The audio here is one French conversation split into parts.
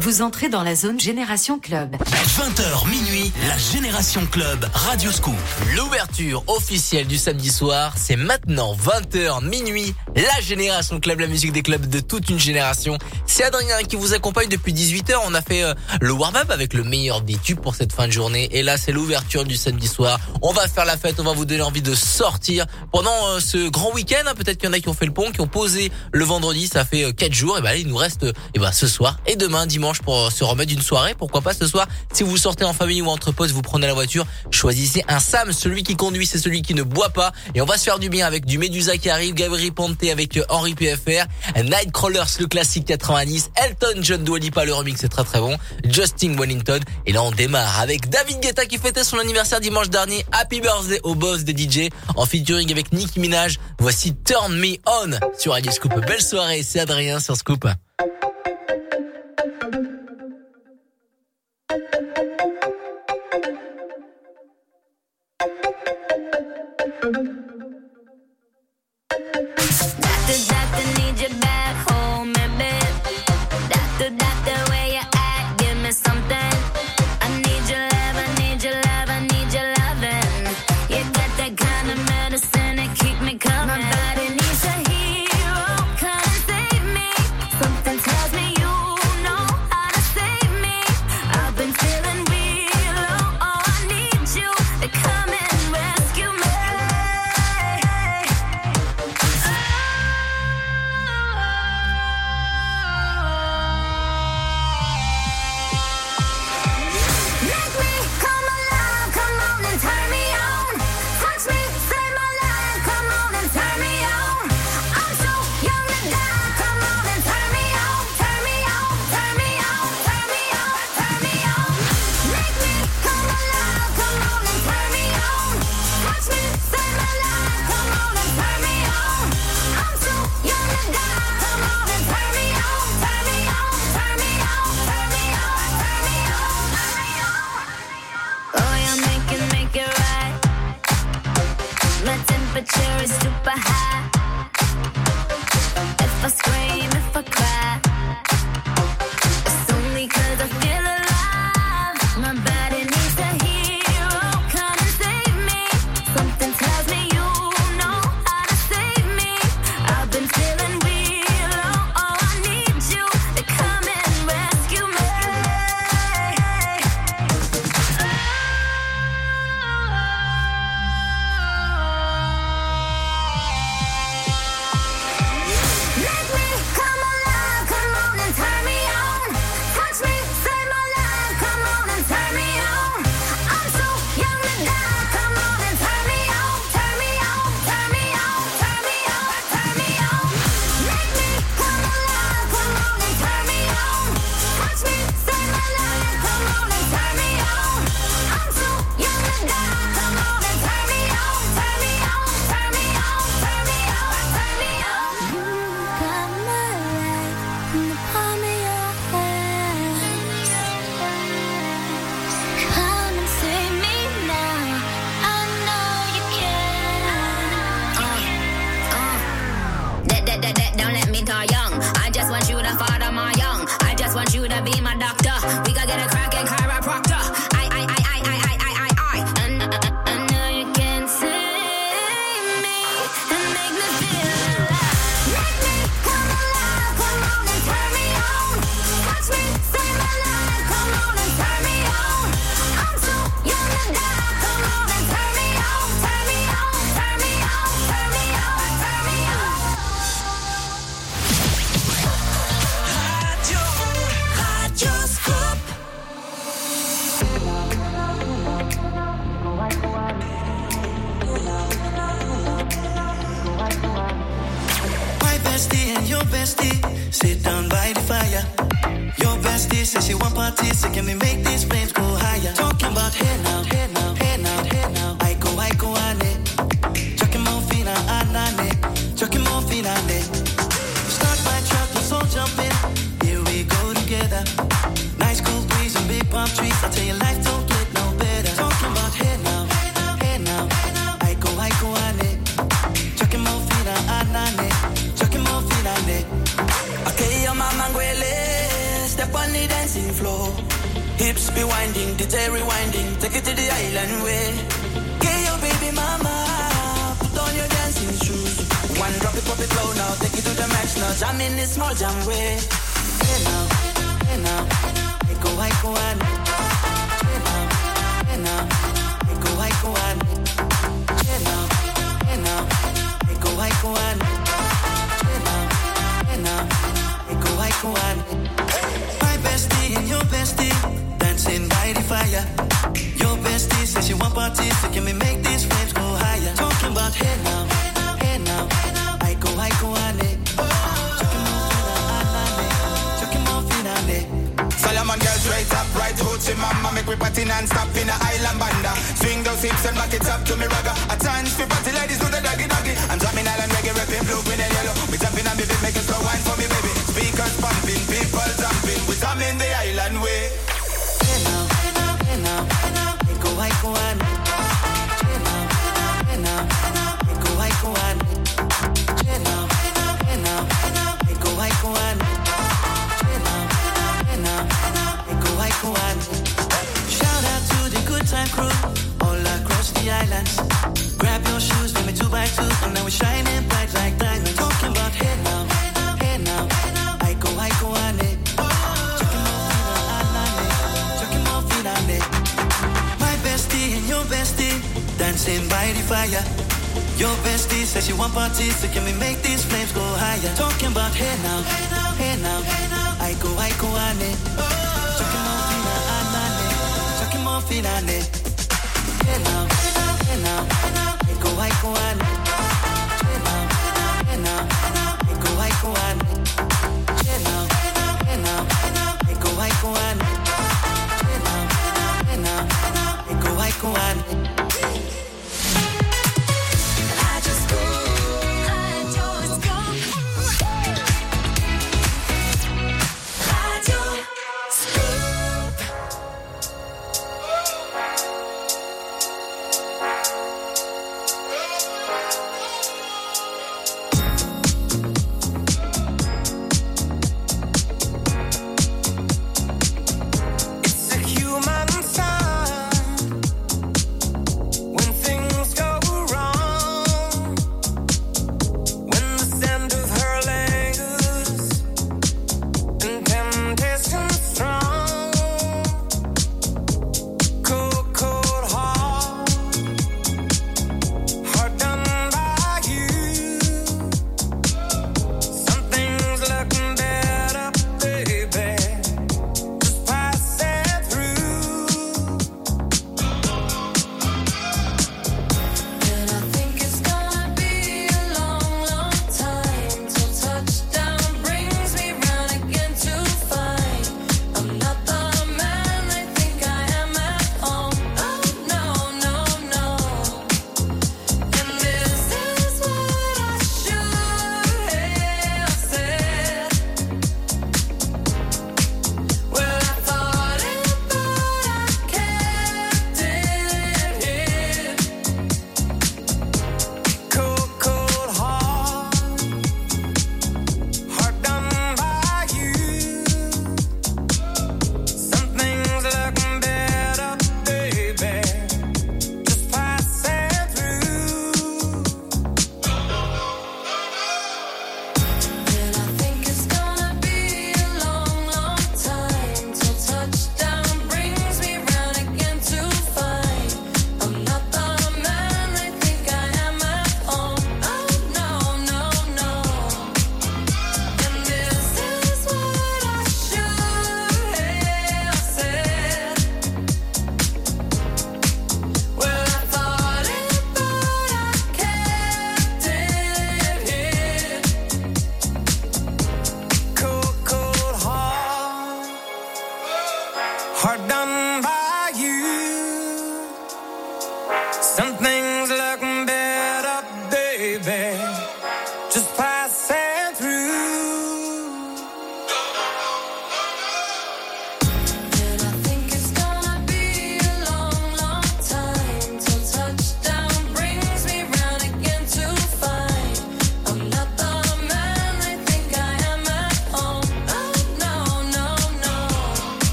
Vous entrez dans la zone Génération Club. 20h minuit, la Génération Club, Radio Scoop. L'ouverture officielle du samedi soir, c'est maintenant 20h minuit, la Génération Club, la musique des clubs de toute une génération. C'est Adrien qui vous accompagne depuis 18h. On a fait euh, le warm-up avec le meilleur des tubes pour cette fin de journée. Et là, c'est l'ouverture du samedi soir. On va faire la fête, on va vous donner envie de sortir pendant euh, ce grand week-end. Hein. Peut-être qu'il y en a qui ont fait le pont, qui ont posé le vendredi. Ça fait 4 euh, jours. Et ben, il nous reste et ben, ce soir et demain, dimanche, pour se remettre d'une soirée. Pourquoi pas ce soir Si vous sortez en famille ou entre potes, vous prenez la voiture, choisissez un Sam. Celui qui conduit, c'est celui qui ne boit pas. Et on va se faire du bien avec du Medusa qui arrive, Gabriel Ponte avec Henri PFR, Nightcrawlers, le classique 90, Elton John Dua Lipa, le remix c'est très très bon, Justin Wellington. Et là, on démarre avec David Guetta qui fêtait son anniversaire dimanche dernier. Happy birthday au boss des DJ en featuring avec Nicki Minaj. Voici Turn Me On sur Radio Scoop. Belle soirée, c'est Adrien sur Scoop. young. I just want you to father my young. I just want you to be my doctor.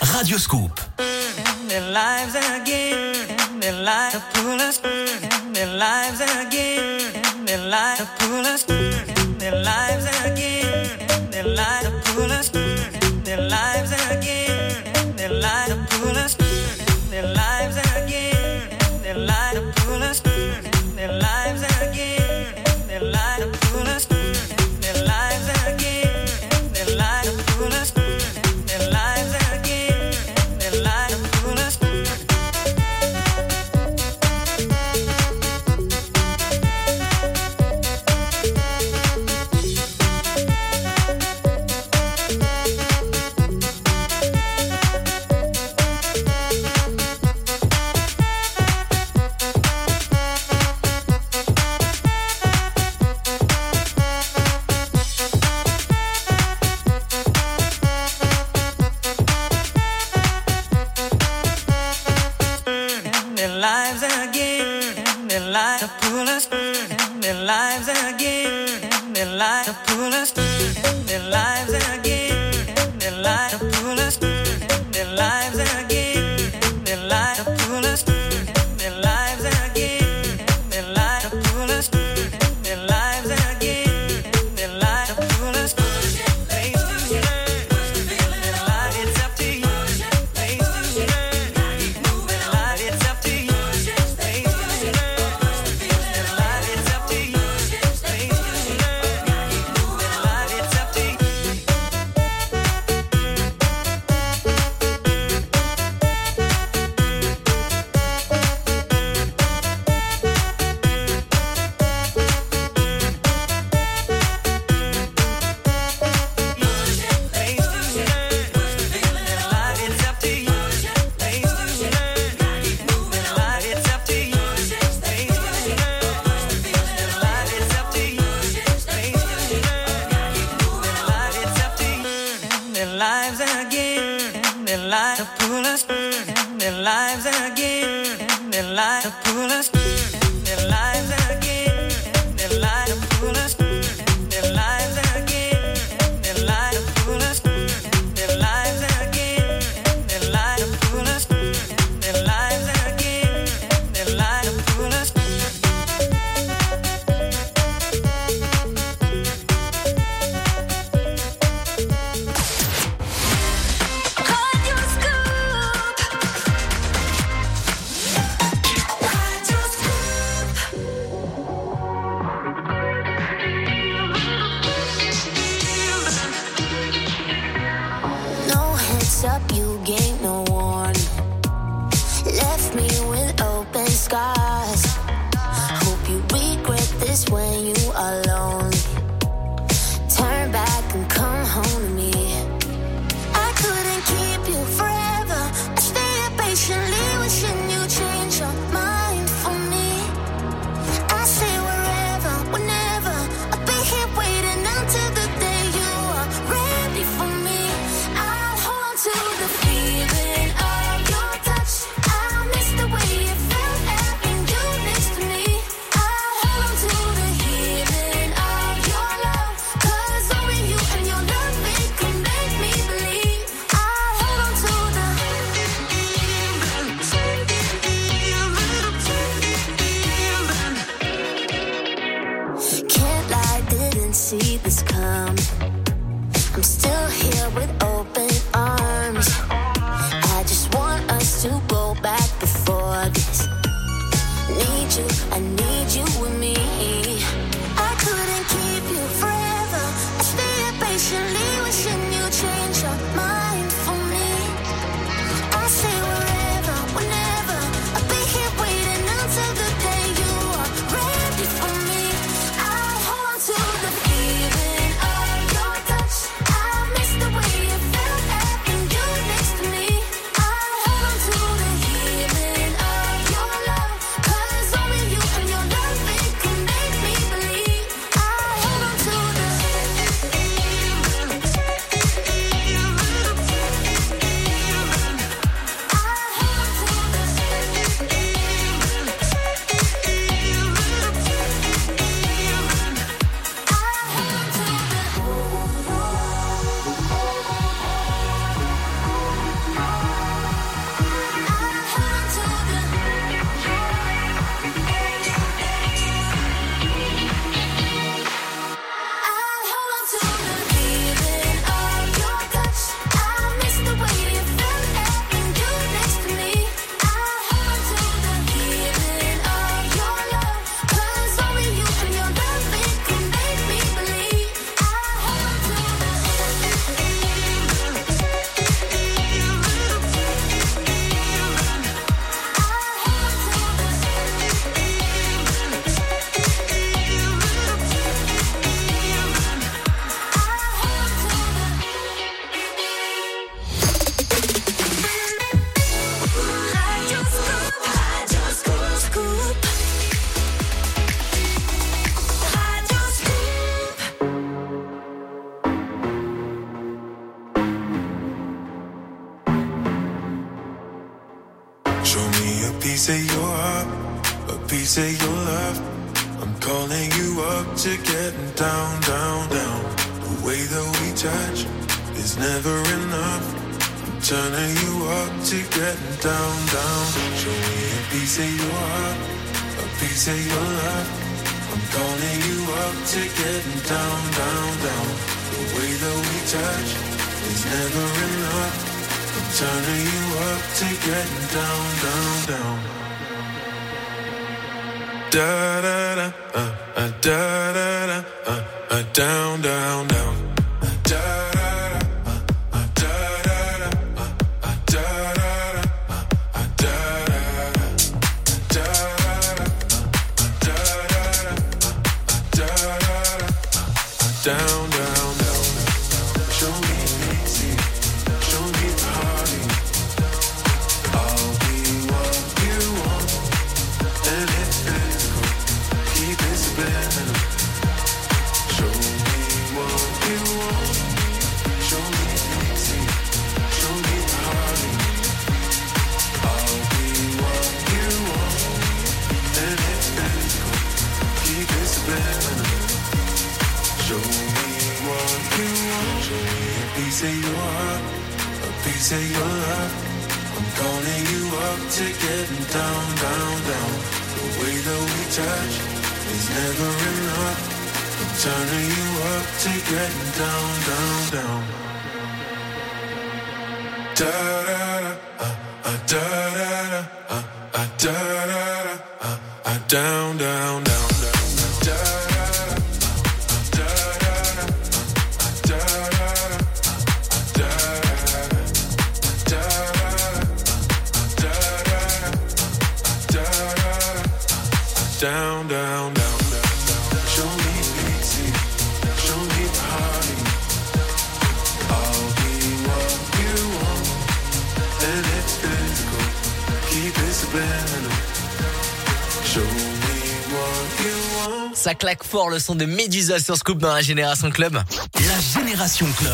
Radio Scoop. Down, down, Ça claque fort le son de Medusa sur Scoop dans la Génération Club. La Génération Club.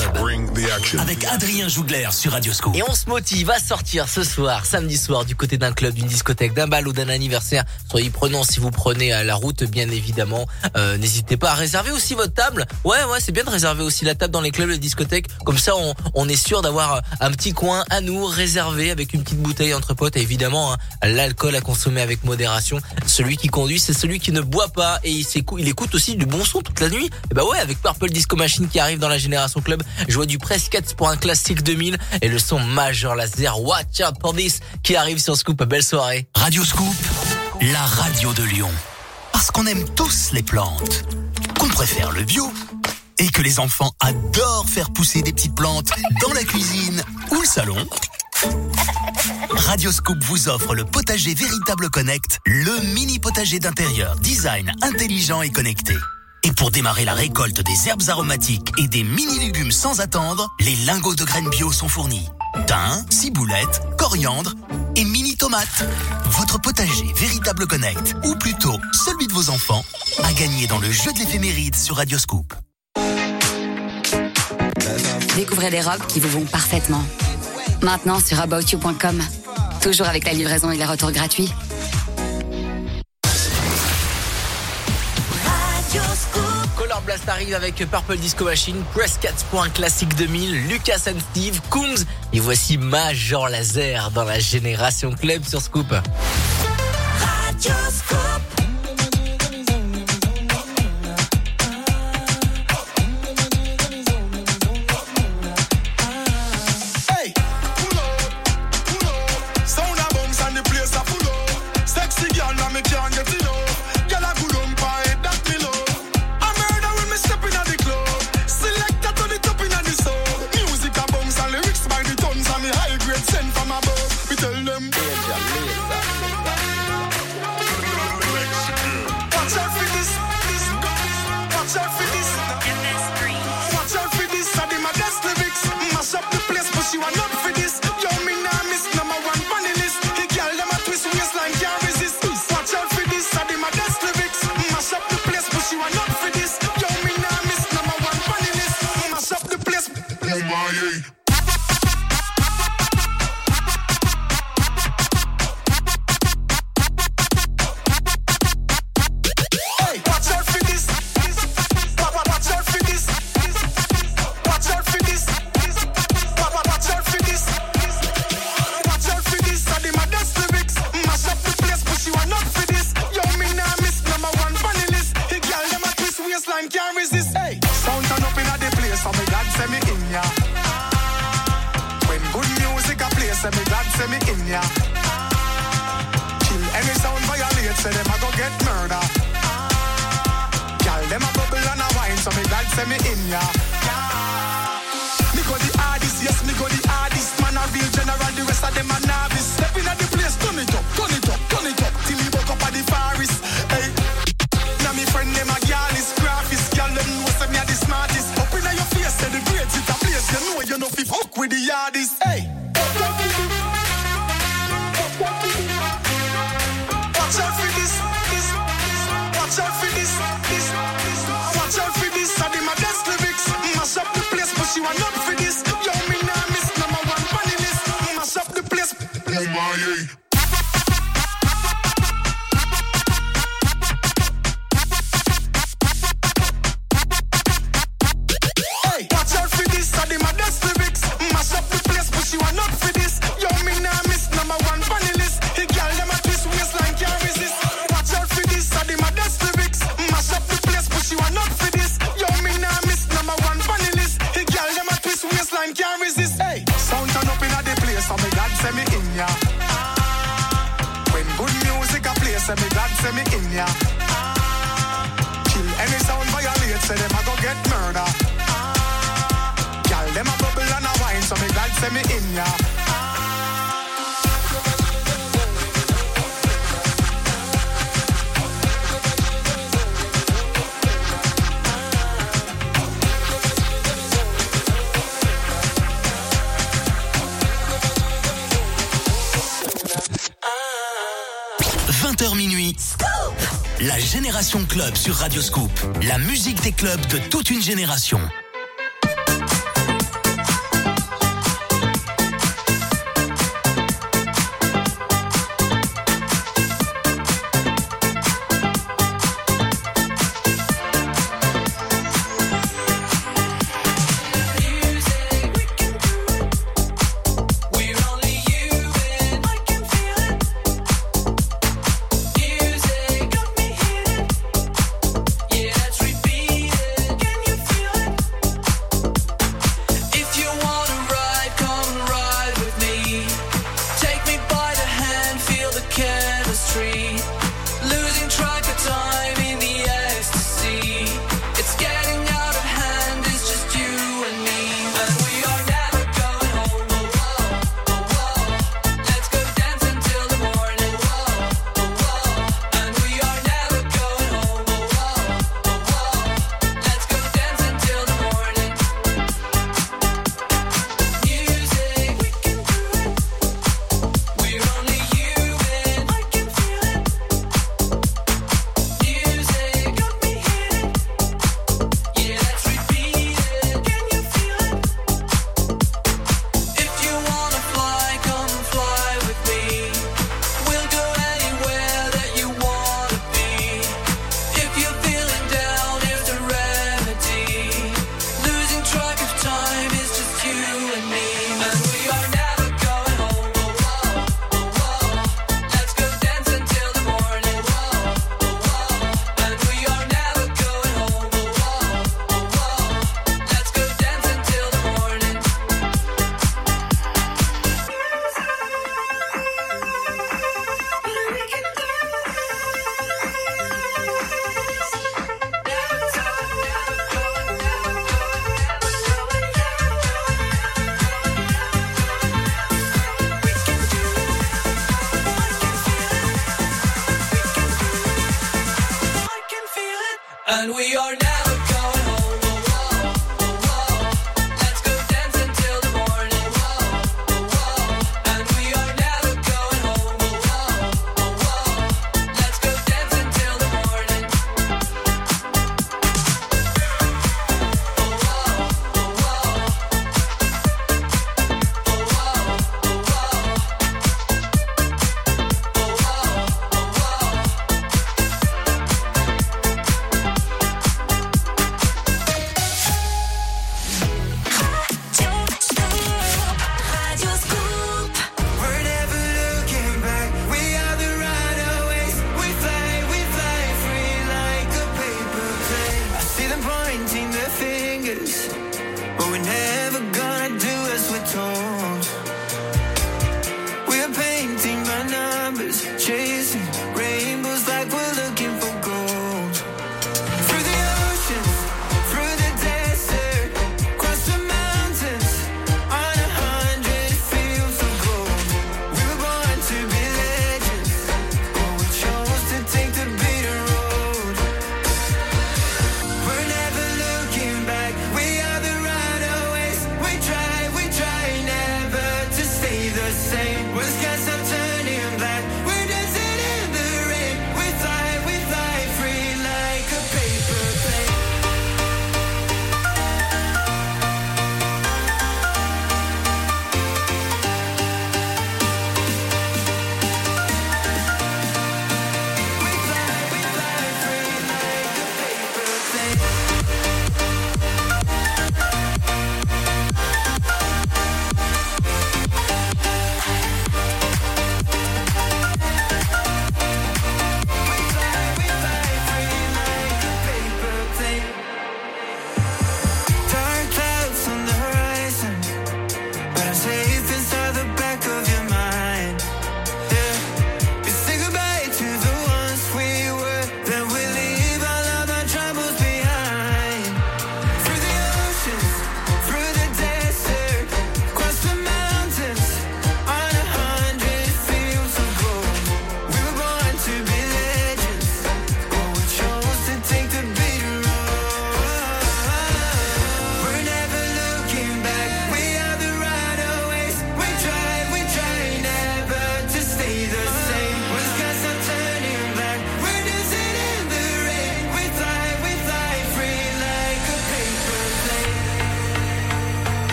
Avec Adrien Jougler sur Radioscope. Et on se motive à sortir ce soir, samedi soir, du côté d'un club, d'une discothèque, d'un bal ou d'un anniversaire. Soyez prenants si vous prenez à la route, bien évidemment. Euh, N'hésitez pas à réserver aussi votre table. Ouais, ouais, c'est bien de réserver aussi la table dans les clubs les discothèques. Comme ça, on, on est sûr d'avoir un petit coin à nous réservé avec une petite bouteille entre potes. Et évidemment, hein, l'alcool à consommer avec modération. Celui qui conduit, c'est celui qui ne boit pas et il, il écoute aussi du bon son toute la nuit. Et bah ouais, avec Purple Disco Machine qui arrive dans la Génération Club, je vois du Prescott pour un classique 2000 et le son majeur laser Watch Out for This qui arrive sur Scoop. Belle soirée. Radioscoop, la radio de Lyon. Parce qu'on aime tous les plantes. Qu'on préfère le bio. Et que les enfants adorent faire pousser des petites plantes dans la cuisine ou le salon. Radioscoop vous offre le potager Véritable Connect, le mini potager d'intérieur, design intelligent et connecté. Et pour démarrer la récolte des herbes aromatiques et des mini-légumes sans attendre, les lingots de graines bio sont fournis. Thym, ciboulette, coriandre et mini-tomates. Votre potager Véritable Connect, ou plutôt celui de vos enfants, a gagné dans le jeu de l'éphéméride sur Radioscoop. Découvrez des robes qui vous vont parfaitement. Maintenant sur aboutyou.com. Toujours avec la livraison et les retours gratuits. Color Blast arrive avec Purple Disco Machine, pour un classique 2000, Lucas and Steve, Coombs. Et voici Major Laser dans la Génération Club sur Scoop. Hey, say me in ya. Kill any sound violate, say them a go get murder. Gal them a bubble and a wine, so me glad say me in ya. Me go the hardest, yes me go the hardest. Man a real general, the rest of them a novice. Step in at the place, turn it up, turn it up, turn it up. Till me buck up at the forest. Hey. Now me friend them a gal is graphist. Gal them know say me a the smartest. Up inna your face, say the grades it a place. You know you know fi fuck with the hardest. Say me in ya. Ah. Kill any sound violate, say them a go get murder. Ah. Gal them a bubble and a wine, so me glad say me in ya. – La Génération Club sur Radio Scoop. La musique des clubs de toute une génération.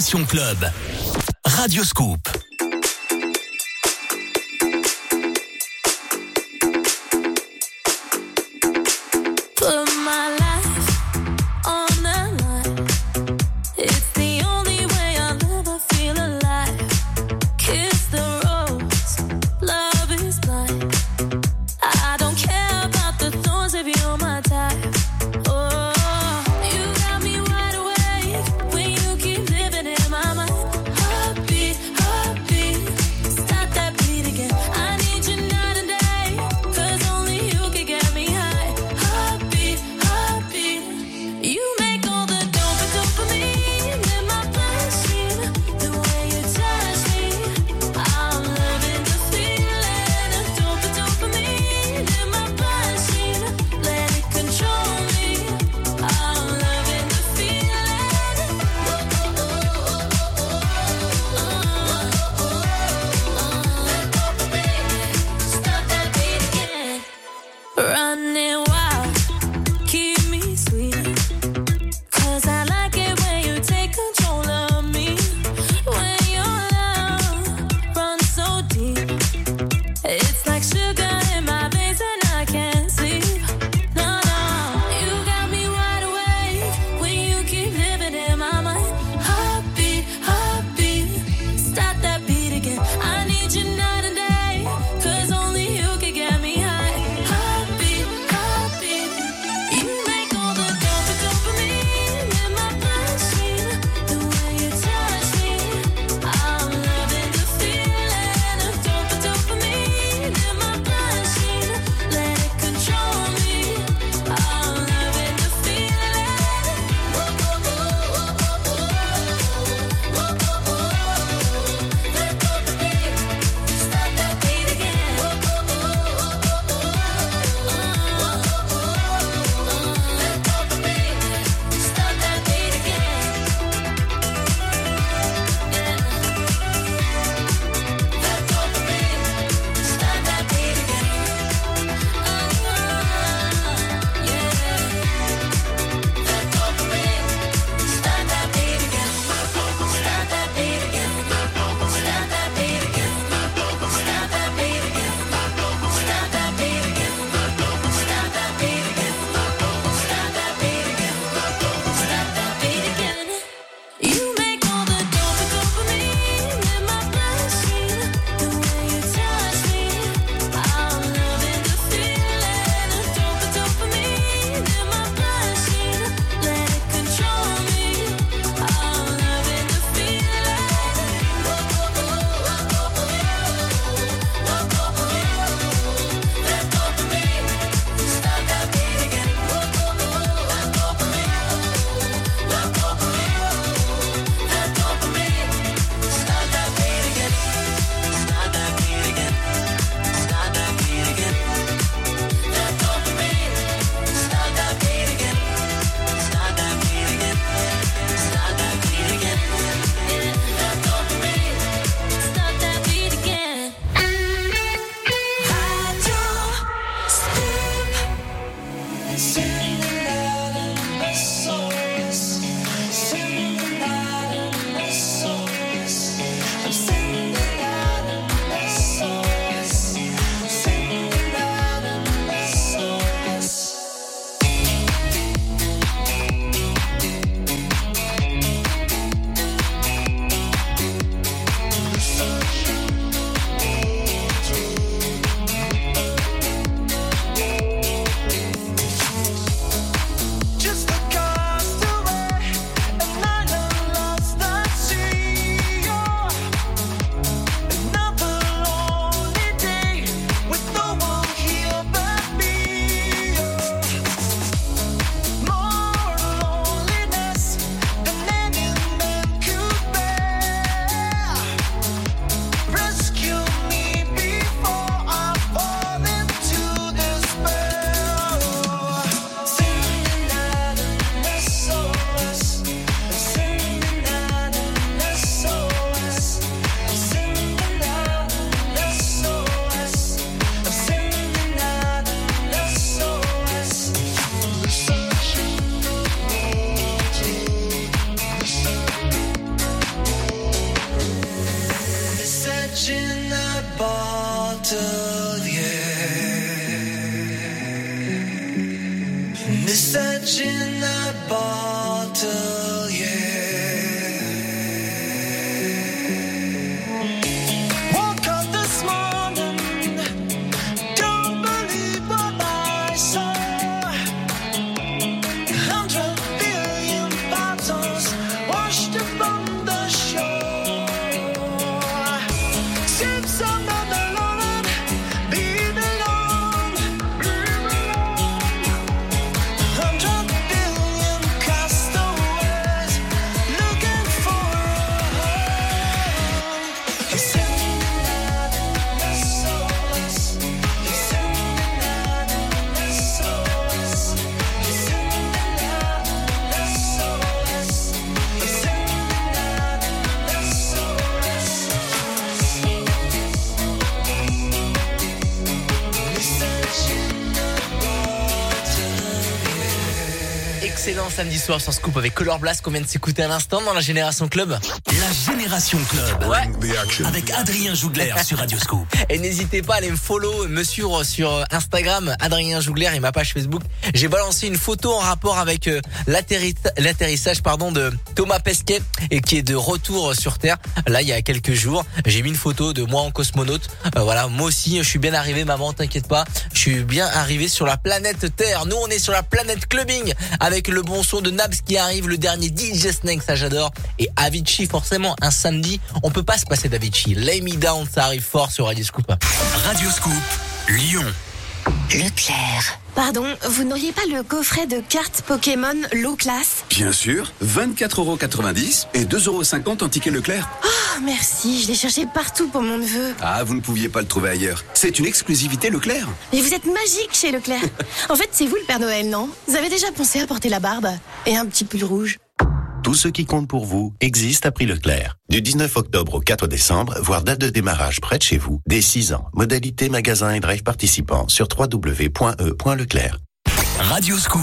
Club. Radio Scoop. Samedi soir sur Scoop avec Color Blast qu'on vient de s'écouter à l'instant dans la Génération Club. La Génération Club. Ouais. Avec Adrien Jougler sur Radio Scoop. Et n'hésitez pas à aller me follow, me suivre sur Instagram, Adrien Jougler et ma page Facebook. J'ai balancé une photo en rapport avec euh, l'atterri- l'atterrissage pardon de Thomas Pesquet et qui est de retour sur Terre. Là, il y a quelques jours, j'ai mis une photo de moi en cosmonaute. Euh, voilà, moi aussi, je suis bien arrivé, maman, t'inquiète pas. Je suis bien arrivé sur la planète Terre. Nous, on est sur la planète clubbing avec le bon son de Nabs qui arrive, le dernier DJ Snake, ça j'adore. Et Avicii, forcément, un samedi, on peut pas se passer d'Avicii. Lay Me Down, ça arrive fort sur Radio Scoop. Radio Scoop, Lyon. Leclerc. Pardon, vous n'auriez pas le coffret de cartes Pokémon low class Bien sûr, 24,90€ et 2,50€ en ticket Leclerc. Oh, merci, je l'ai cherché partout pour mon neveu. Ah, vous ne pouviez pas le trouver ailleurs. C'est une exclusivité Leclerc. Mais vous êtes magique chez Leclerc. en fait, c'est vous le Père Noël, non? Vous avez déjà pensé à porter la barbe et un petit pull rouge? Tout ce qui compte pour vous existe à prix Leclerc. Du 19 octobre au 4 décembre, voire date de démarrage près de chez vous, dès 6 ans. Modalité magasin et drive participants sur www.e.leclerc. Radio Scoop.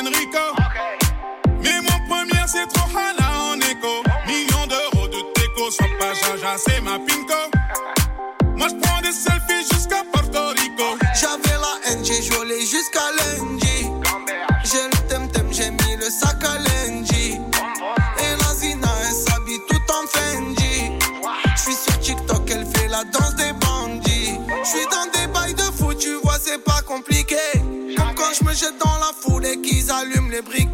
Enrico. Mais mon premier, c'est trop hala en écho. Millions d'euros de déco, sois pas jaja, c'est ma pinko. Moi, je prends des selfies jusqu'à Porto Rico. J'avais la haine, j'ai joué les briques.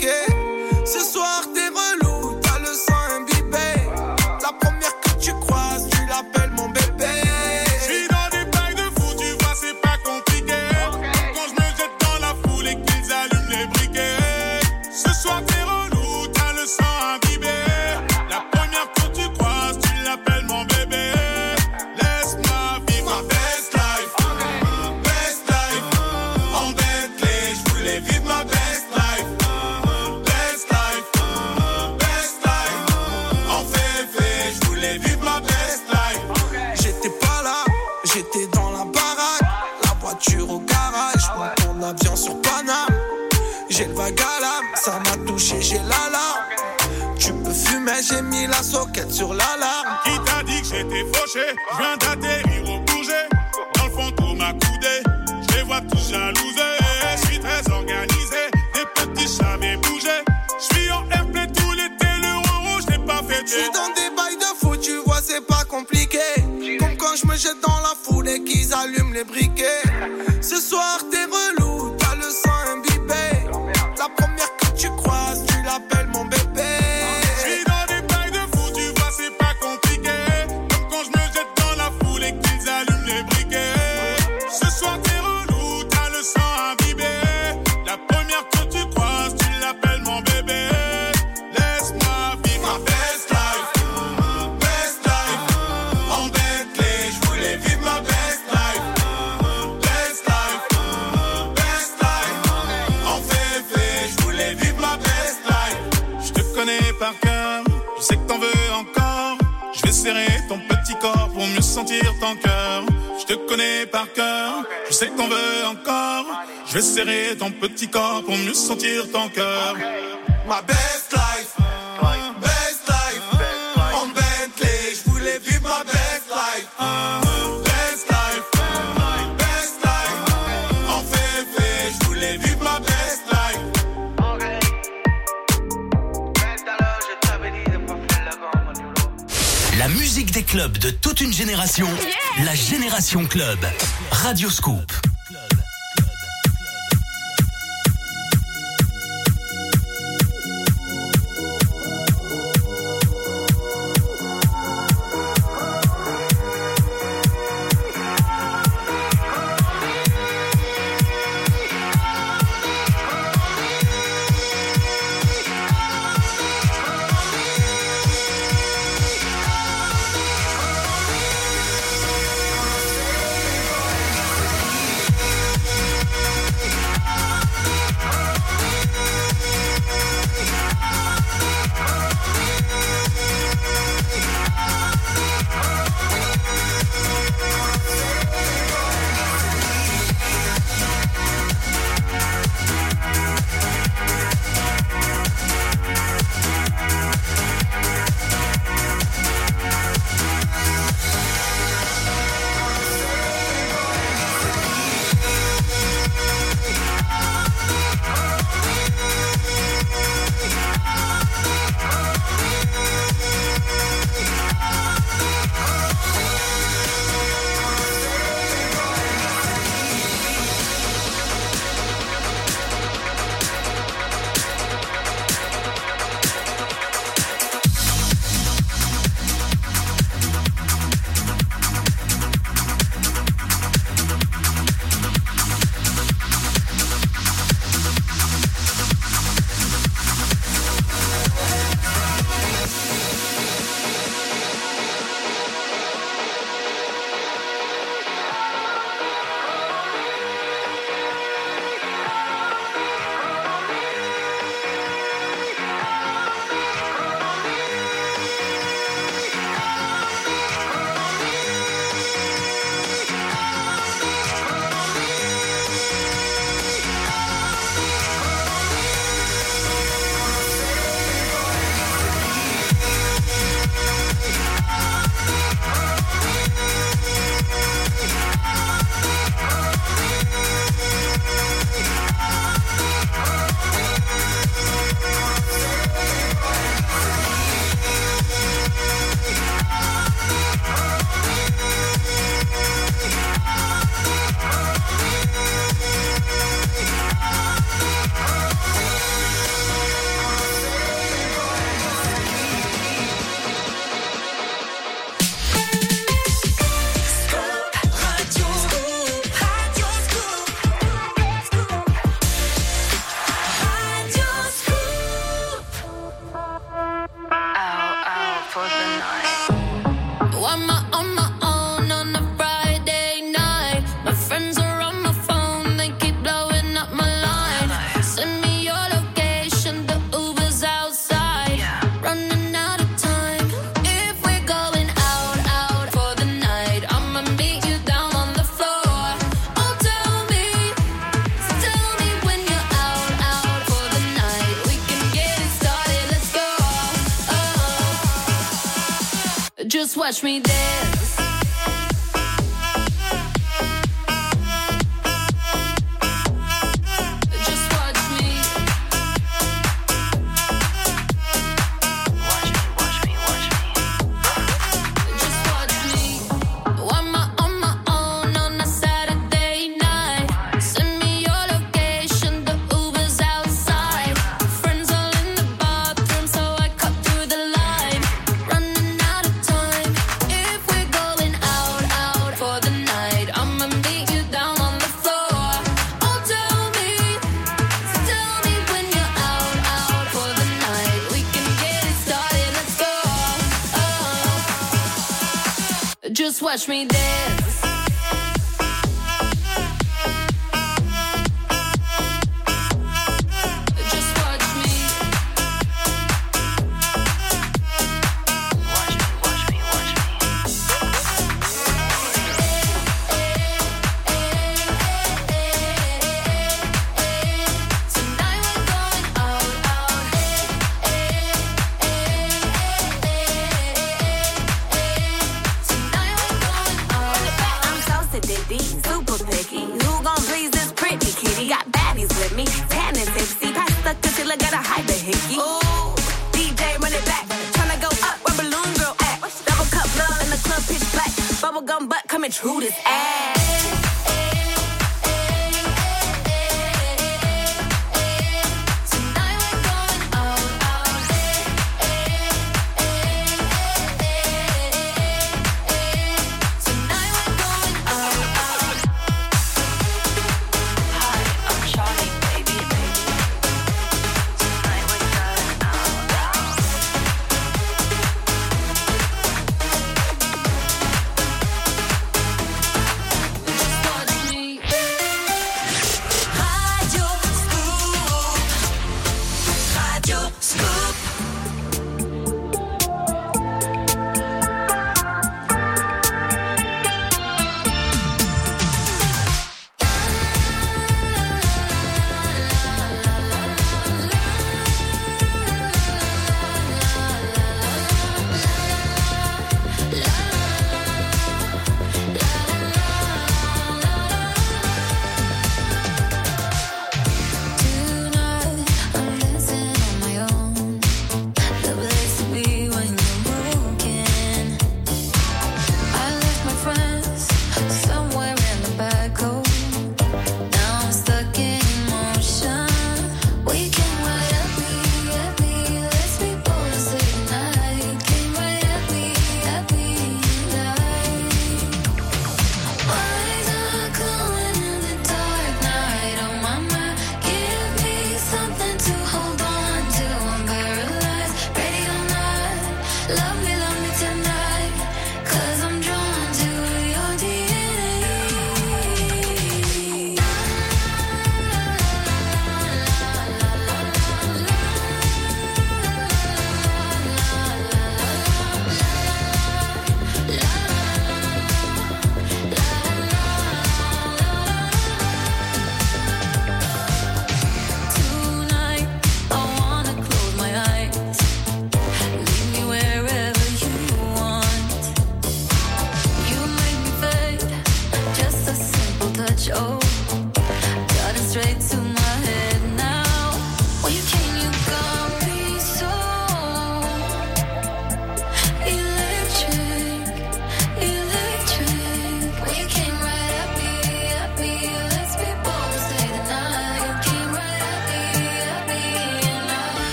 pour mieux sentir ton cœur. Ma best life. En Bentley, je voulais vivre ma best life. Best life. En février, je voulais vivre ma best life. La musique des clubs de toute une génération, la Génération Club. Radio Scoop. Oh. Just watch me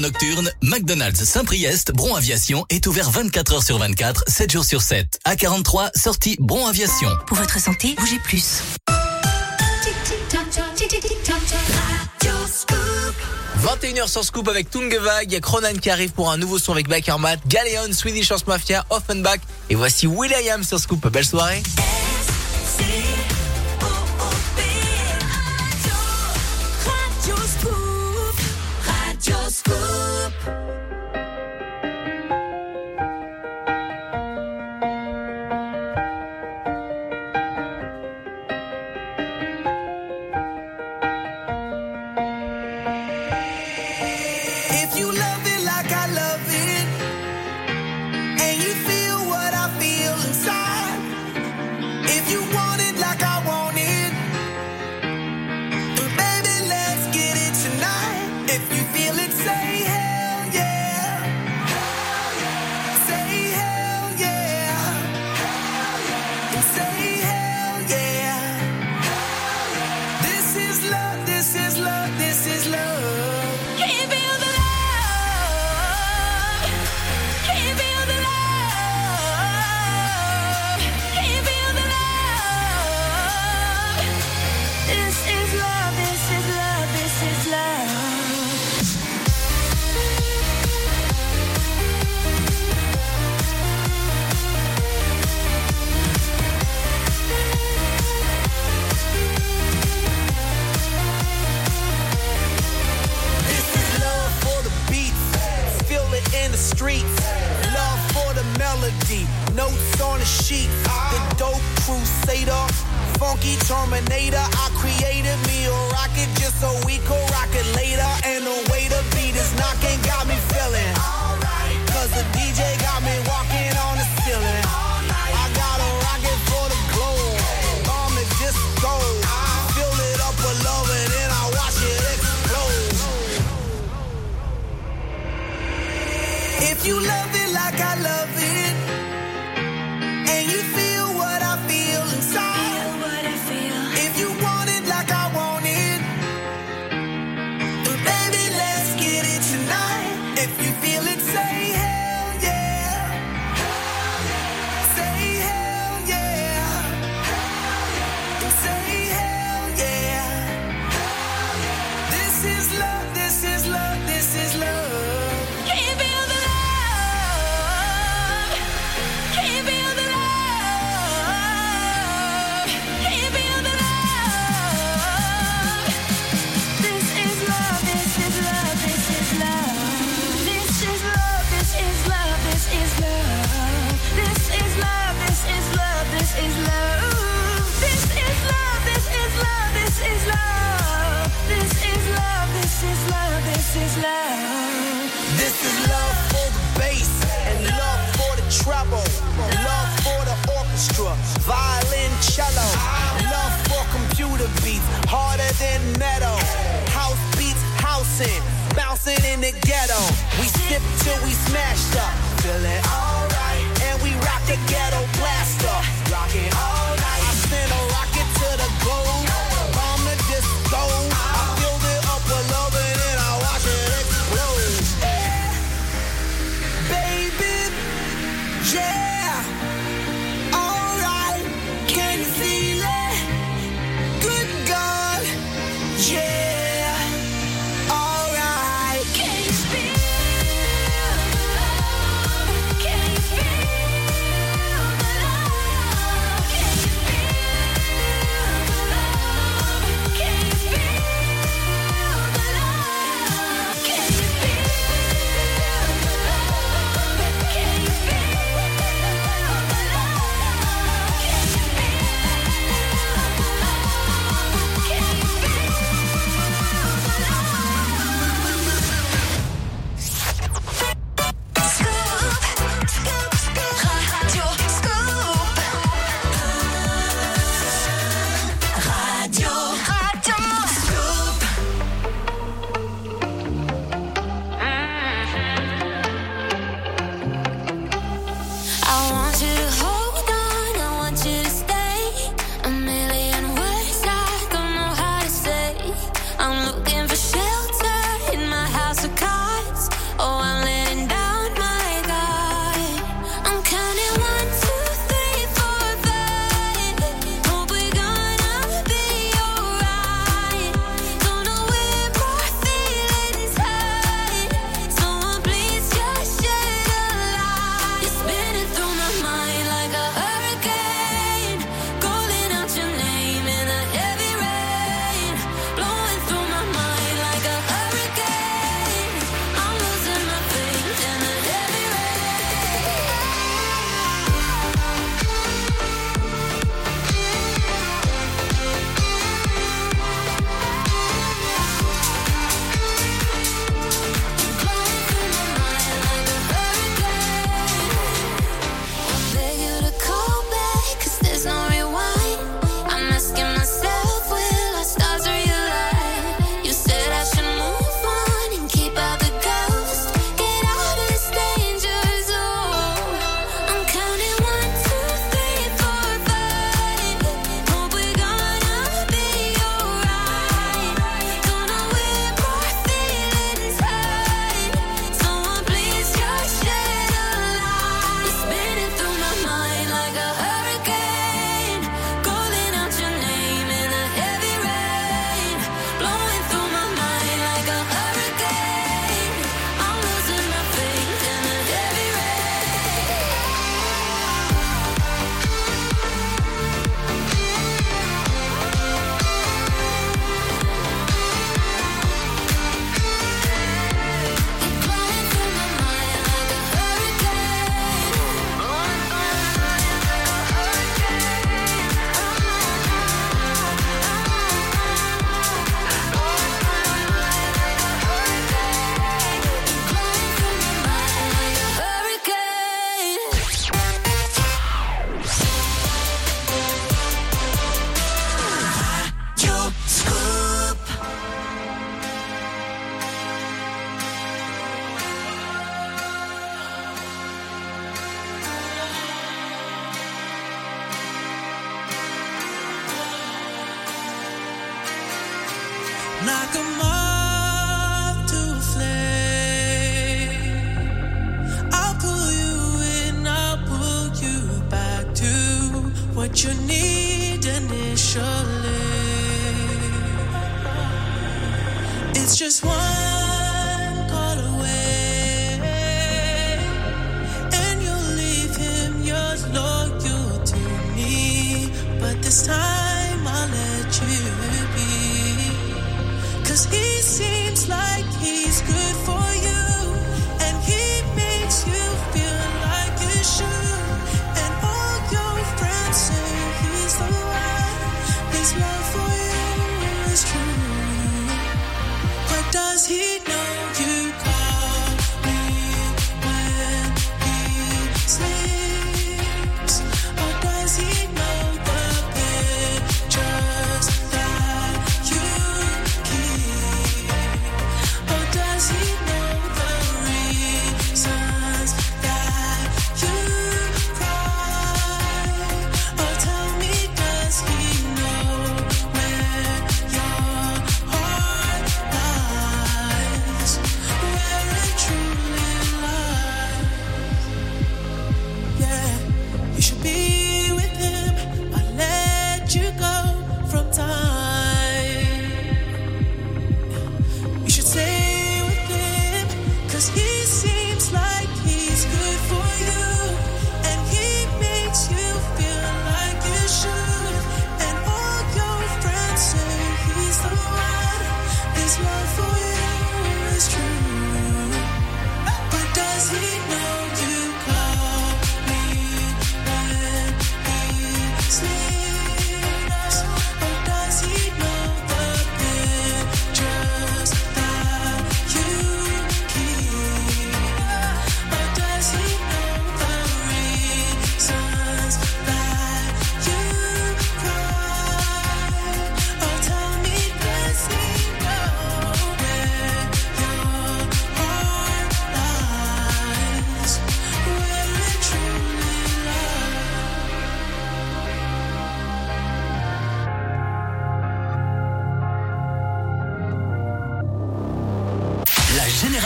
nocturne, McDonald's Saint-Priest, Bron Aviation est ouvert 24 heures sur 24, 7 jours sur 7. A43, sortie Bron Aviation. Pour votre santé, bougez plus. 21h sur Scoop avec Tungevag, il y a Cronan qui arrive pour un nouveau son avec Bakermat, Galeon, Swedish House Mafia, Offenbach et voici Will.i.am sur Scoop. Belle soirée. Terminator. I created me a rocket just so we could ghetto. We sip till we smashed up. Feel it.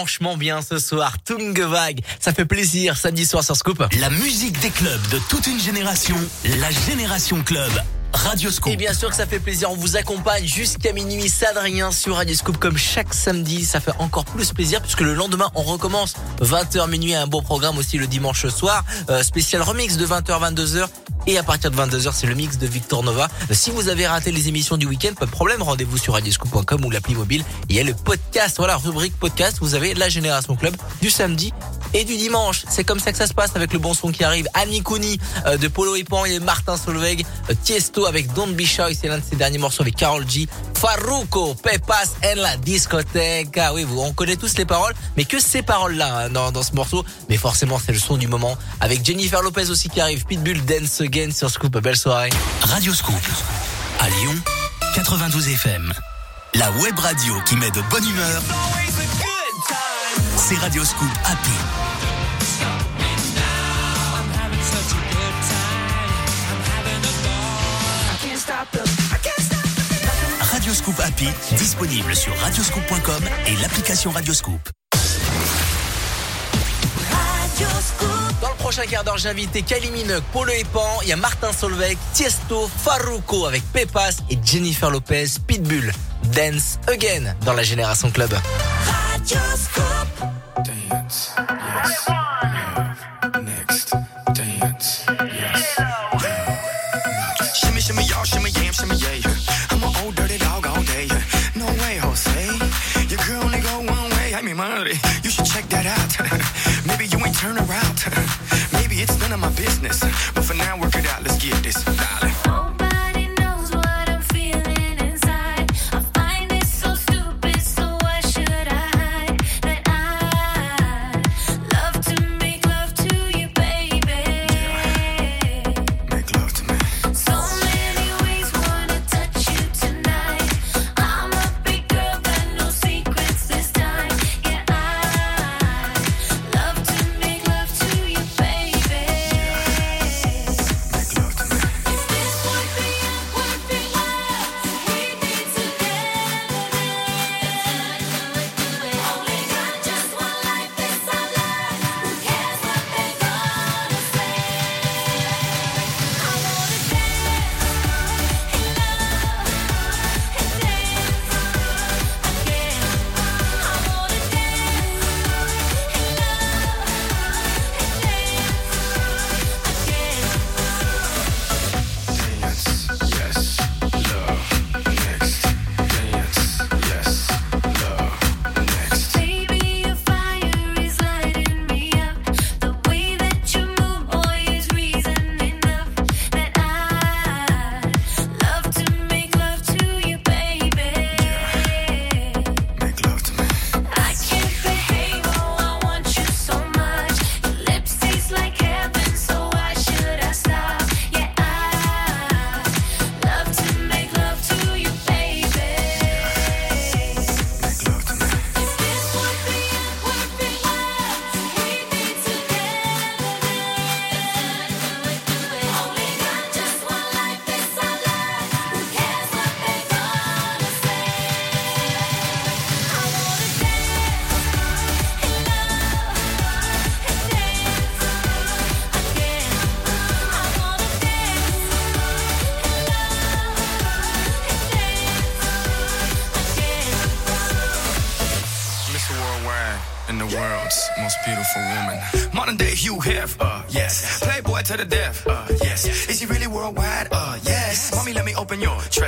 Franchement bien ce soir. Tungevag, ça fait plaisir. Samedi soir sur Scoop. La musique des clubs de toute une génération, la Génération Club. Radio Scoop. Et bien sûr que ça fait plaisir. On vous accompagne jusqu'à minuit. C'est Adrien sur Radio Scoop comme chaque samedi. Ça fait encore plus plaisir puisque le lendemain on recommence 20h minuit un beau programme aussi le dimanche soir. Euh, spécial remix de 20h 22h. Et à partir de 22h, c'est le mix de Victor Nova. Si vous avez raté les émissions du week-end, pas de problème, rendez-vous sur radioscoop.com ou l'appli mobile. Il y a le podcast, voilà, rubrique podcast. Vous avez la Génération Club du samedi et du dimanche. C'est comme ça que ça se passe avec le bon son qui arrive. Annie Cooney euh, de Polo et et Martin Solveig. Euh, Tiesto avec Don't Be c'est l'un de ses derniers morceaux avec Carol G. Farruko, Pepas en la discothèque. Ah oui, vous, on connaît tous les paroles, mais que ces paroles-là hein, dans, dans ce morceau. Mais forcément, c'est le son du moment. Avec Jennifer Lopez aussi qui arrive. Pitbull Dance Again sur Scoop. Belle soirée. Radio Scoop. À Lyon, 92 FM. La web radio qui met de bonne humeur. C'est Radio Scoop Happy. Radio Scoop Happy, disponible sur radioscoop.com et l'application Radio Scoop. Dans le prochain quart d'heure, j'ai invité Kylie Minogue, Polo et Pan, il y a Martin Solveig, Tiesto, Farruko avec Pepas et Jennifer Lopez, Pitbull, Dance Again dans la Génération Club. Dance, yes. That out. Maybe you ain't turn around. Maybe it's none of my business. But for now, work it out.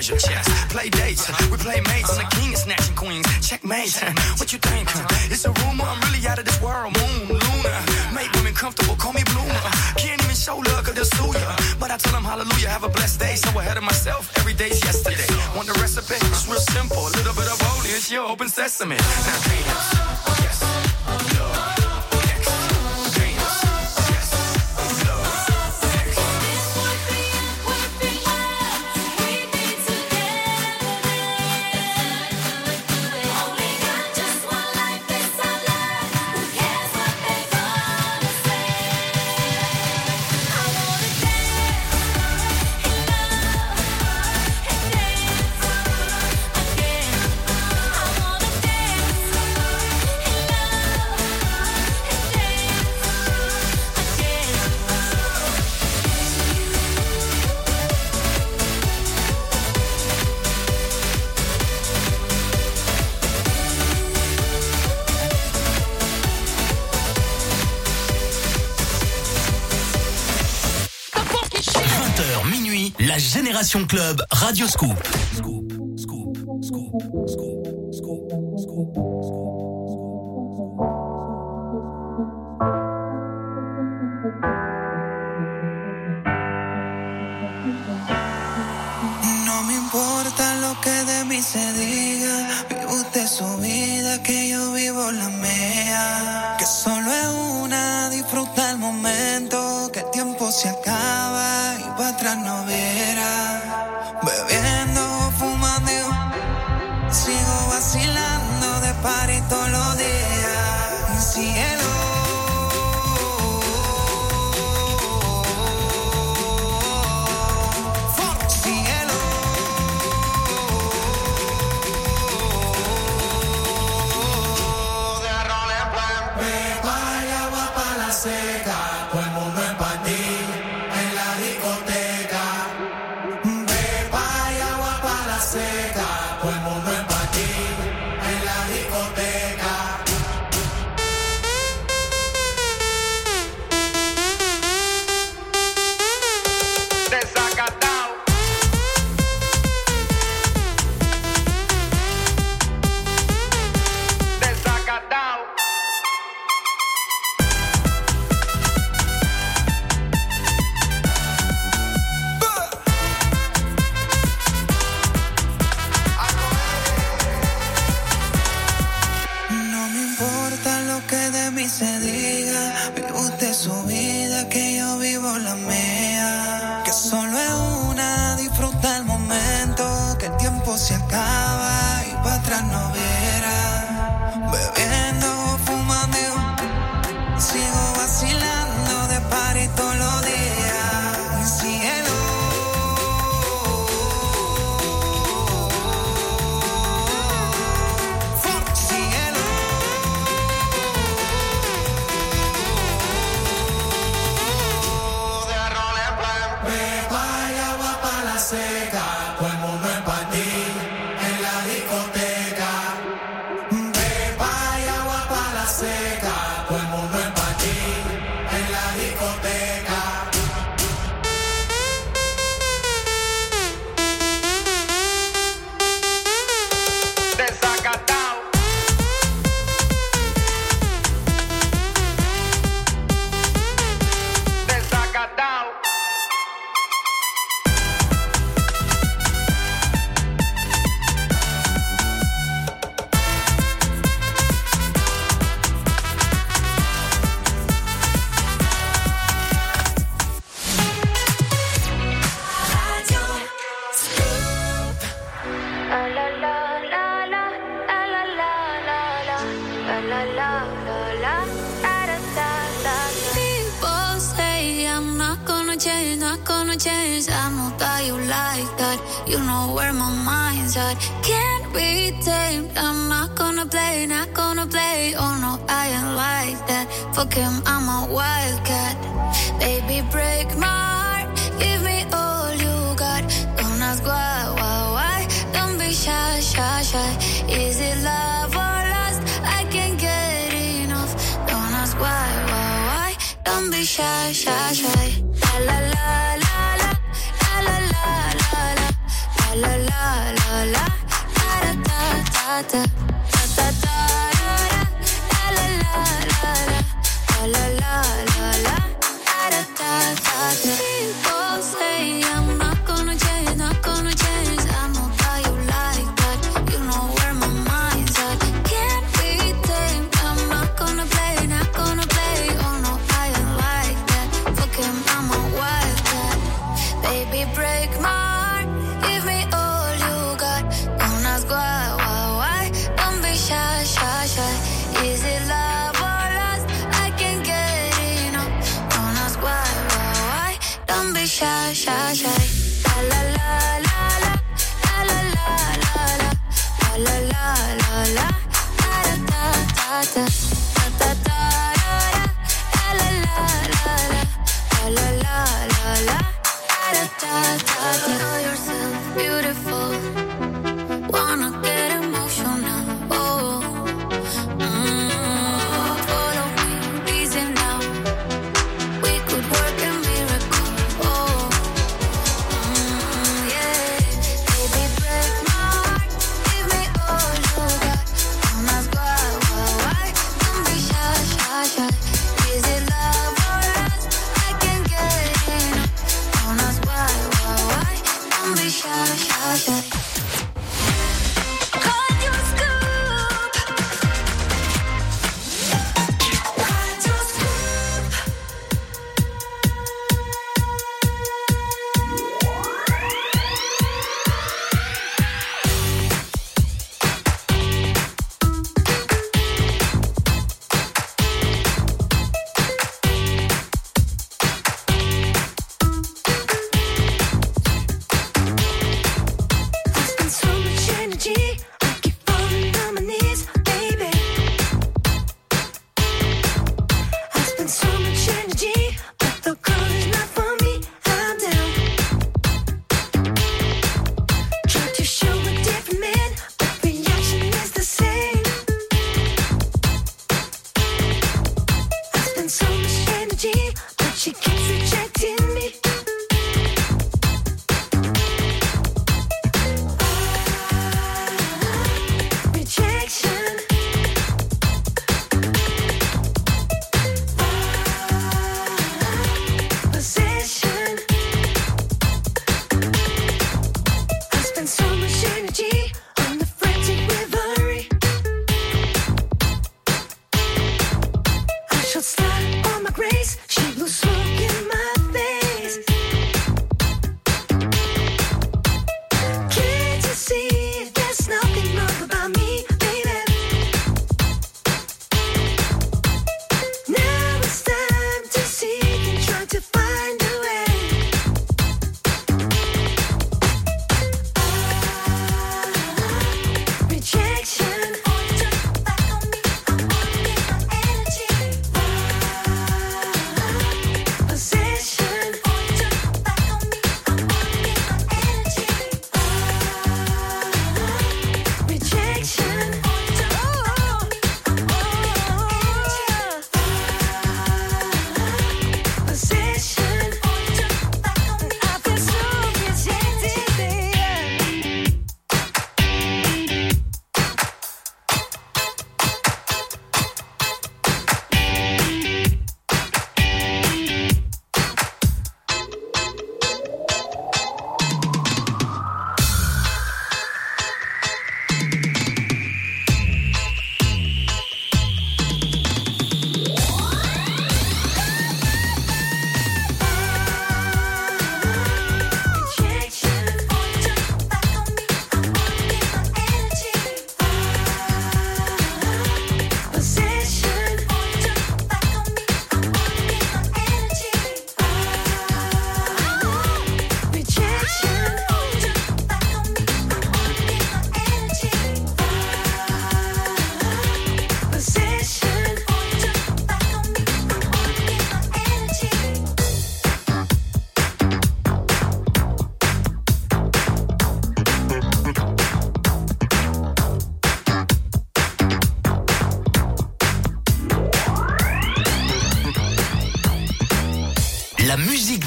Persian chess. Play dates, we play mates. I'm the king of snatching queens. Checkmate, what you think? It's a rumor, I'm really out of this world. Moon, Luna, make women comfortable, call me Bloomer. Can't even show luck cause they'll sue ya. But I tell them hallelujah, have a blessed day. So ahead of myself, every day's yesterday. Want the recipe? It's real simple. A little bit of olive, it's your open sesame. Now, Club, Radio Scoop.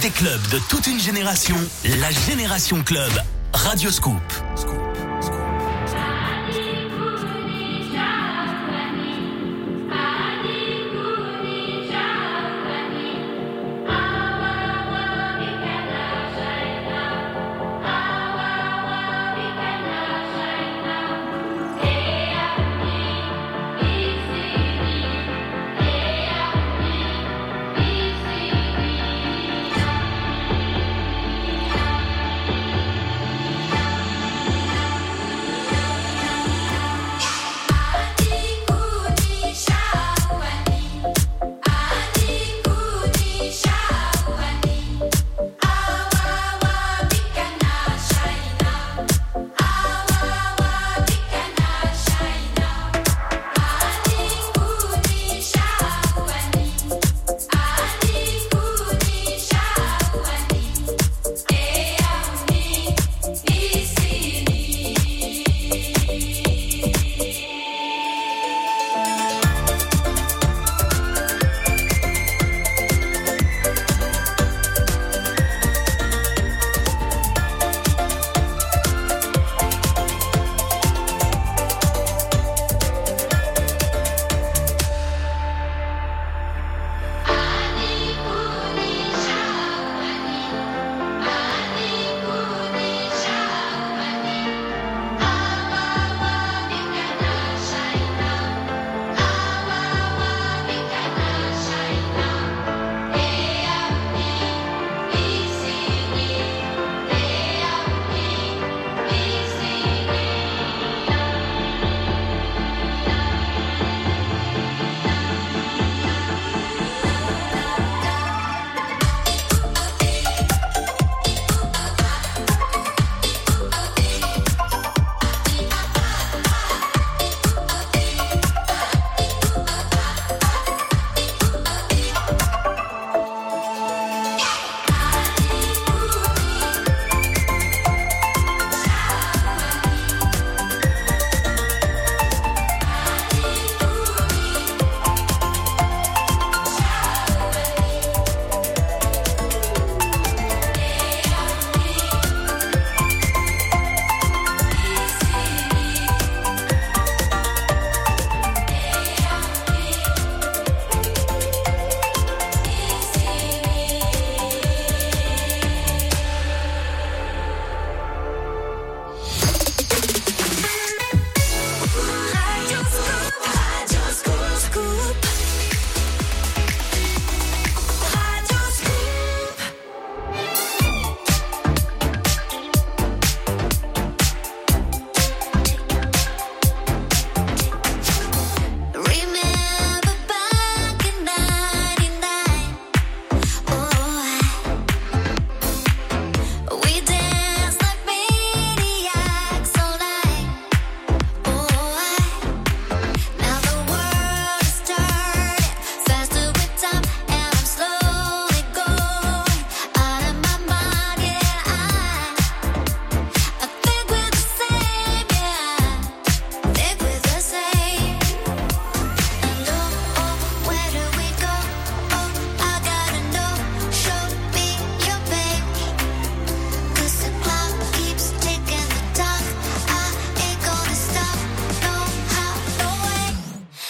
Des clubs de toute une génération, la Génération Club. Radio Scoop.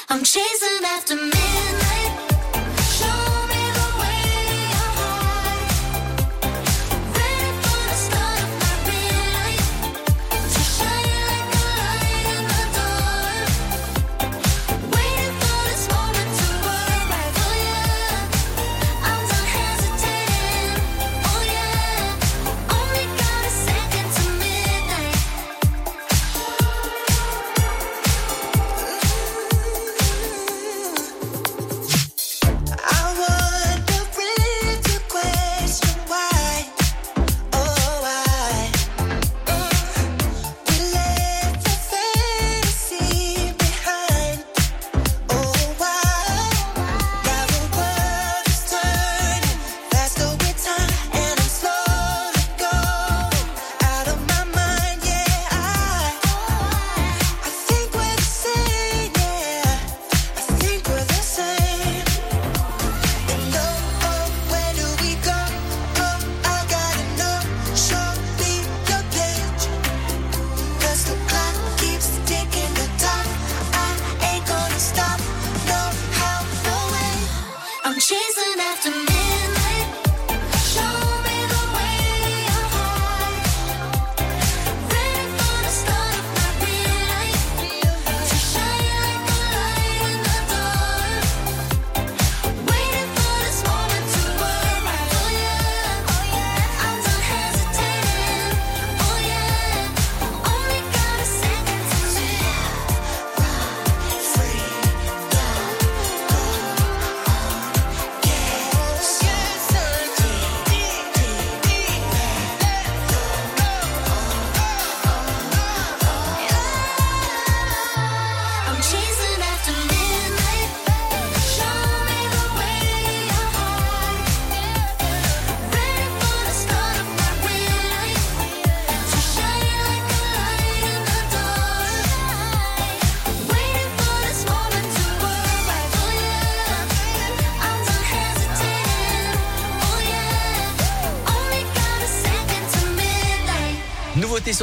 I'm chasing after midnight.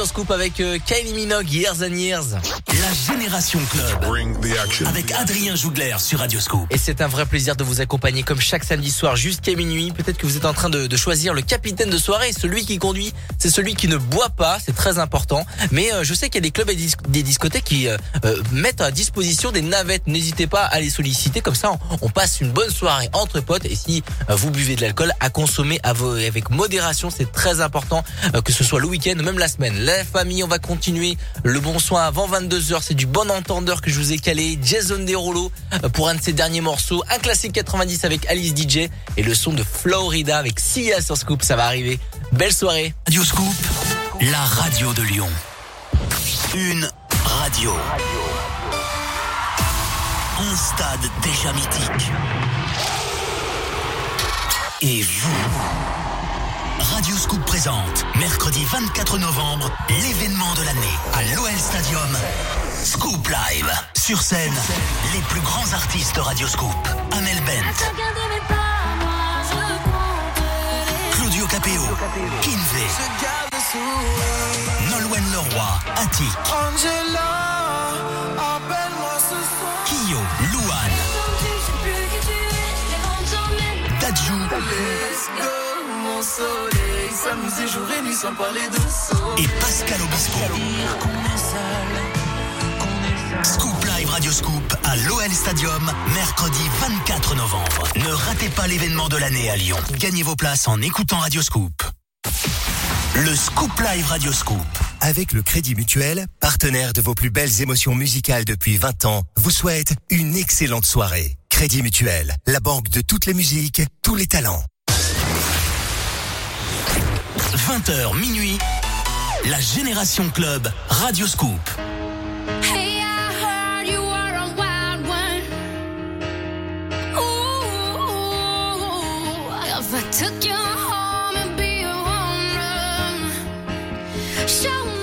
Sur Scoop avec euh, Kylie Minogue, Years and Years. Génération Club. Avec Adrien Jougler sur Radio Scoop. Et c'est un vrai plaisir de vous accompagner comme chaque samedi soir jusqu'à minuit. Peut-être que vous êtes en train de, de choisir le capitaine de soirée. Celui qui conduit, c'est celui qui ne boit pas. C'est très important. Mais euh, je sais qu'il y a des clubs et dis- des discothèques qui euh, euh, mettent à disposition des navettes. N'hésitez pas à les solliciter. Comme ça, on, on passe une bonne soirée entre potes. Et si euh, vous buvez de l'alcool, à consommer à vos- avec modération. C'est très important euh, que ce soit le week-end ou même la semaine. La famille, on va continuer le bon soin avant 22h. C'est du bon entendeur que je vous ai calé. Jason Derulo pour un de ses derniers morceaux. Un classique 90 avec Alice DJ et le son de Florida avec Sia sur Scoop. Ça va arriver. Belle soirée. Radio Scoop, la radio de Lyon. Une radio. Un stade déjà mythique. Et vous Radio Scoop présente, mercredi 24 novembre, l'événement de l'année à l'OL Stadium. Scoop Live. Sur scène, les plus grands artistes de Radio Scoop. Amel Bent, Claudio Capeo, Kinvey, Nolwenn Leroy, Attic, Angela. Kyo, Louane, Dadju Mon soleil s'amuser jour et nuit sans parler de son. et Pascal Obispo. Scoop Live Radio Scoop à l'OL Stadium, mercredi 24 novembre. Ne ratez pas l'événement de l'année à Lyon. Gagnez vos places en écoutant Radio Scoop. Le Scoop Live Radio Scoop. Avec le Crédit Mutuel, partenaire de vos plus belles émotions musicales depuis 20 ans, vous souhaite une excellente soirée. Crédit Mutuel, la banque de toutes les musiques, tous les talents. 20h minuit, la Génération Club Radio Scoop. I took you home and be your home run, show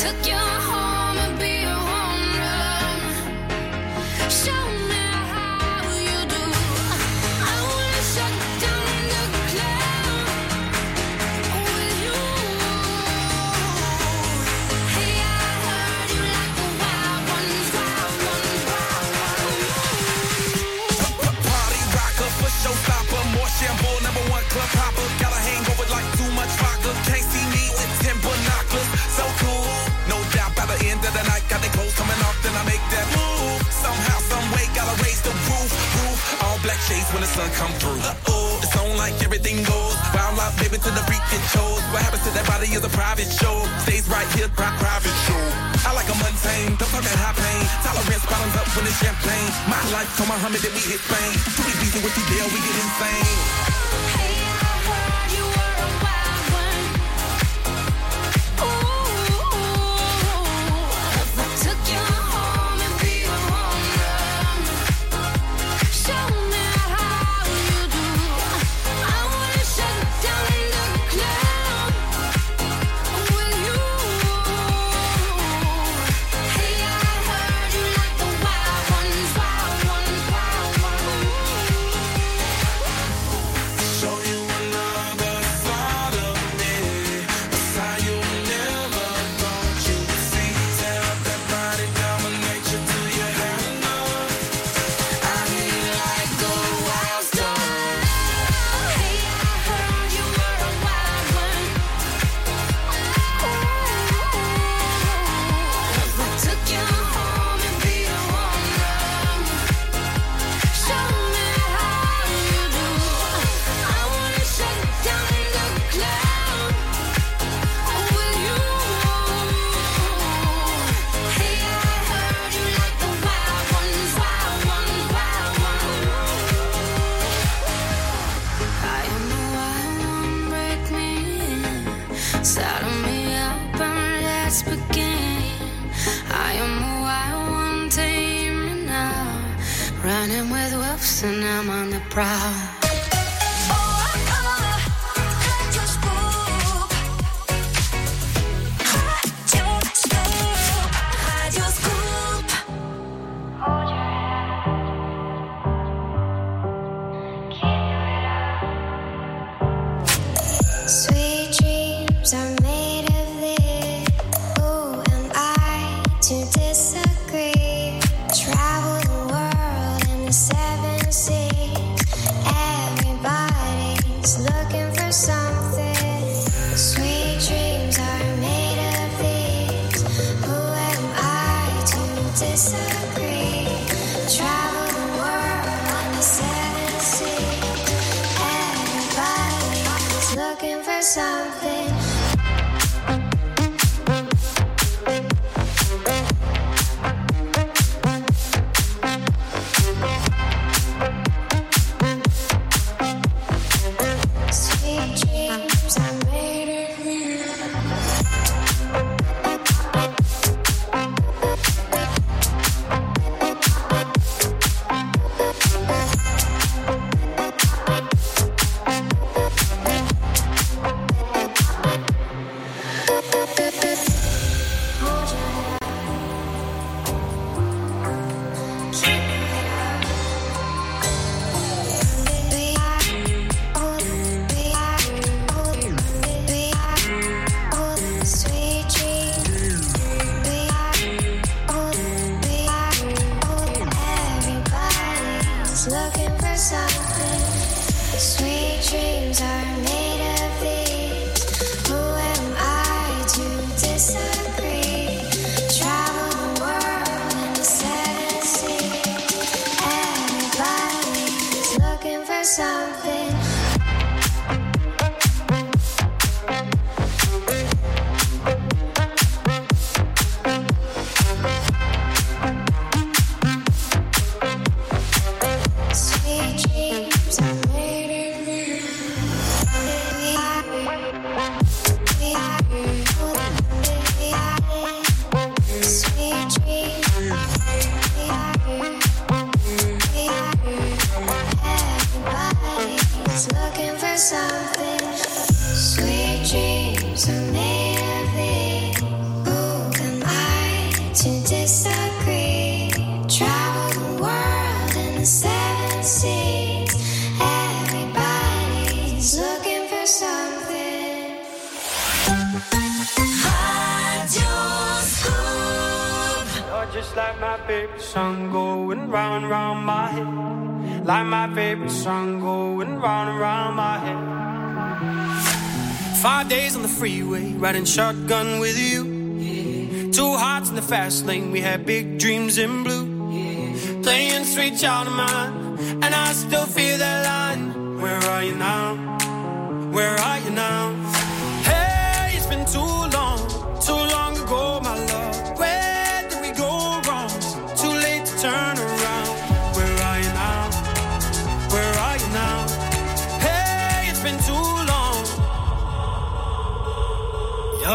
took you some way, gotta raise the roof, roof. All black shades when the sun come through. Uh-oh, it's on like everything goes. Wild out, baby, to the freaking shows. What happens to that body is a private show. Stays right here, pri- private show. I like a mundane, don't talk that high pain. Tolerance bottoms up when it's champagne. My life, told Muhammad that we hit Spain. Too easy with you, deal, we get insane. Show riding shotgun with you. Two hearts in the fast lane, we had big dreams in blue. Playing sweet child of mine, and I still feel that line. Where are you now? Where are you now?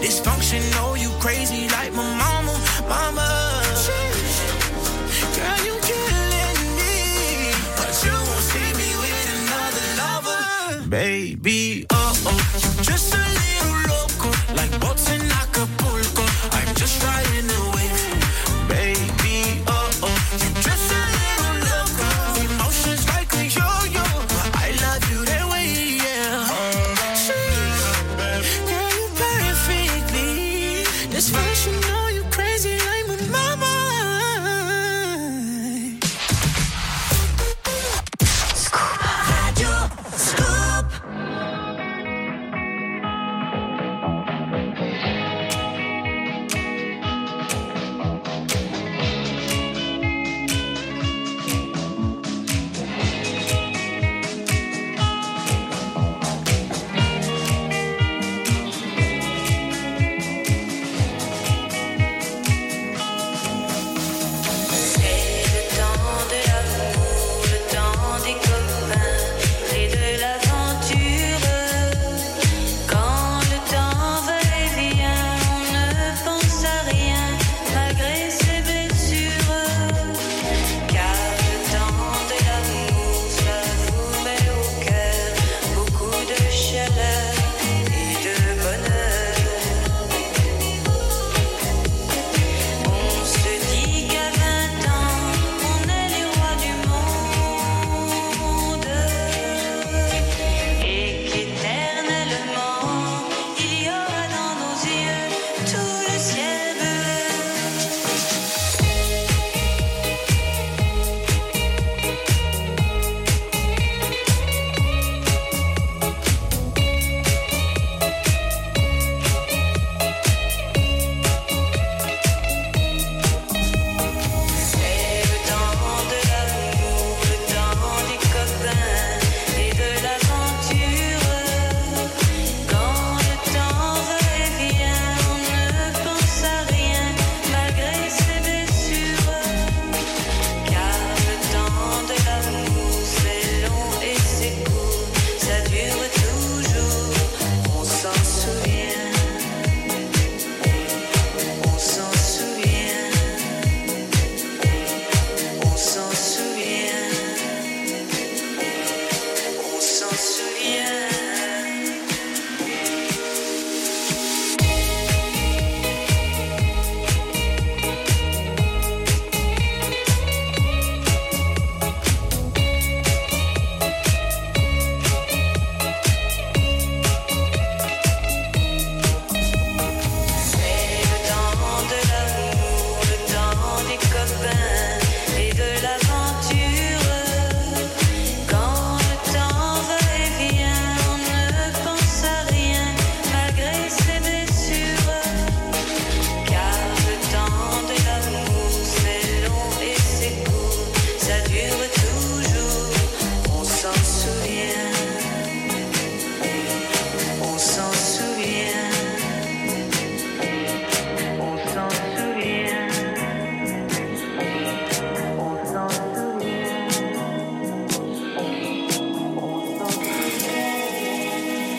Dysfunction, oh, you crazy.